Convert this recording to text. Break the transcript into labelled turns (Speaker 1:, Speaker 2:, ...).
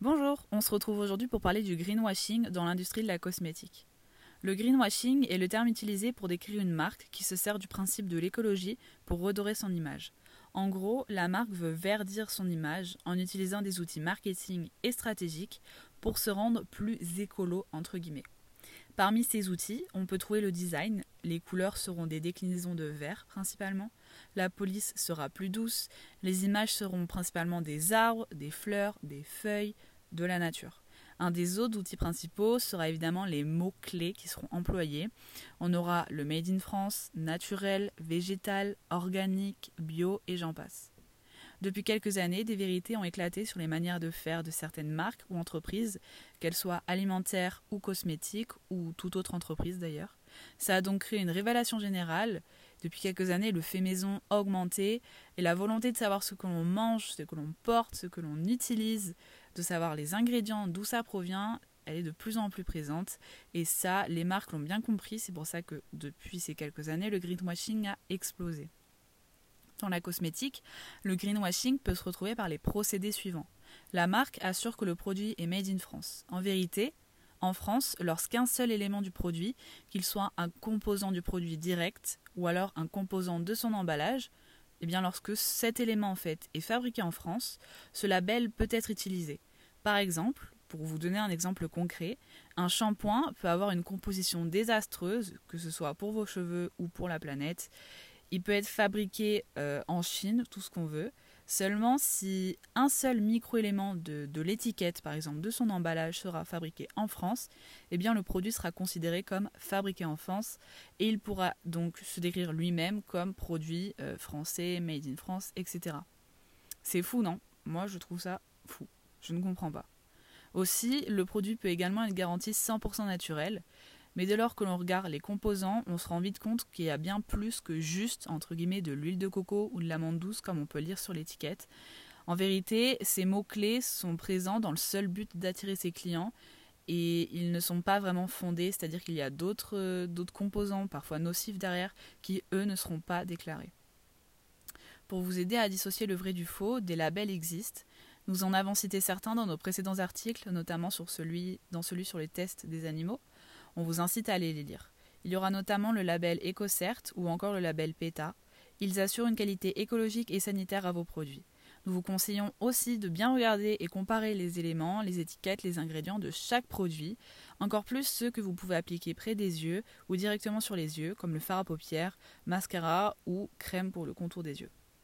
Speaker 1: Bonjour, on se retrouve aujourd'hui pour parler du greenwashing dans l'industrie de la cosmétique. Le greenwashing est le terme utilisé pour décrire une marque qui se sert du principe de l'écologie pour redorer son image. En gros, la marque veut verdir son image en utilisant des outils marketing et stratégiques pour se rendre plus écolo entre guillemets. Parmi ces outils, on peut trouver le design. Les couleurs seront des déclinaisons de vert principalement. La police sera plus douce. Les images seront principalement des arbres, des fleurs, des feuilles, de la nature. Un des autres outils principaux sera évidemment les mots-clés qui seront employés. On aura le Made in France, naturel, végétal, organique, bio et j'en passe. Depuis quelques années, des vérités ont éclaté sur les manières de faire de certaines marques ou entreprises, qu'elles soient alimentaires ou cosmétiques, ou toute autre entreprise d'ailleurs. Ça a donc créé une révélation générale. Depuis quelques années, le fait maison a augmenté et la volonté de savoir ce que l'on mange, ce que l'on porte, ce que l'on utilise, de savoir les ingrédients, d'où ça provient, elle est de plus en plus présente. Et ça, les marques l'ont bien compris. C'est pour ça que depuis ces quelques années, le greenwashing a explosé. Dans la cosmétique, le greenwashing peut se retrouver par les procédés suivants. La marque assure que le produit est made in France. En vérité, en France, lorsqu'un seul élément du produit, qu'il soit un composant du produit direct ou alors un composant de son emballage, eh bien lorsque cet élément en fait est fabriqué en France, ce label peut être utilisé. Par exemple, pour vous donner un exemple concret, un shampoing peut avoir une composition désastreuse, que ce soit pour vos cheveux ou pour la planète, il peut être fabriqué euh, en Chine, tout ce qu'on veut. Seulement si un seul microélément de, de l'étiquette, par exemple de son emballage, sera fabriqué en France, eh bien le produit sera considéré comme fabriqué en France et il pourra donc se décrire lui-même comme produit euh, français, made in France, etc. C'est fou, non? Moi je trouve ça fou. Je ne comprends pas. Aussi, le produit peut également être garanti 100% naturel, mais dès lors que l'on regarde les composants, on se rend vite compte qu'il y a bien plus que juste, entre guillemets, de l'huile de coco ou de l'amande douce, comme on peut lire sur l'étiquette. En vérité, ces mots-clés sont présents dans le seul but d'attirer ses clients et ils ne sont pas vraiment fondés, c'est-à-dire qu'il y a d'autres composants, parfois nocifs derrière, qui eux ne seront pas déclarés. Pour vous aider à dissocier le vrai du faux, des labels existent. Nous en avons cité certains dans nos précédents articles, notamment dans celui sur les tests des animaux. On vous incite à aller les lire. Il y aura notamment le label EcoCert ou encore le label PETA. Ils assurent une qualité écologique et sanitaire à vos produits. Nous vous conseillons aussi de bien regarder et comparer les éléments, les étiquettes, les ingrédients de chaque produit, encore plus ceux que vous pouvez appliquer près des yeux ou directement sur les yeux, comme le fard à paupières, mascara ou crème pour le contour des yeux.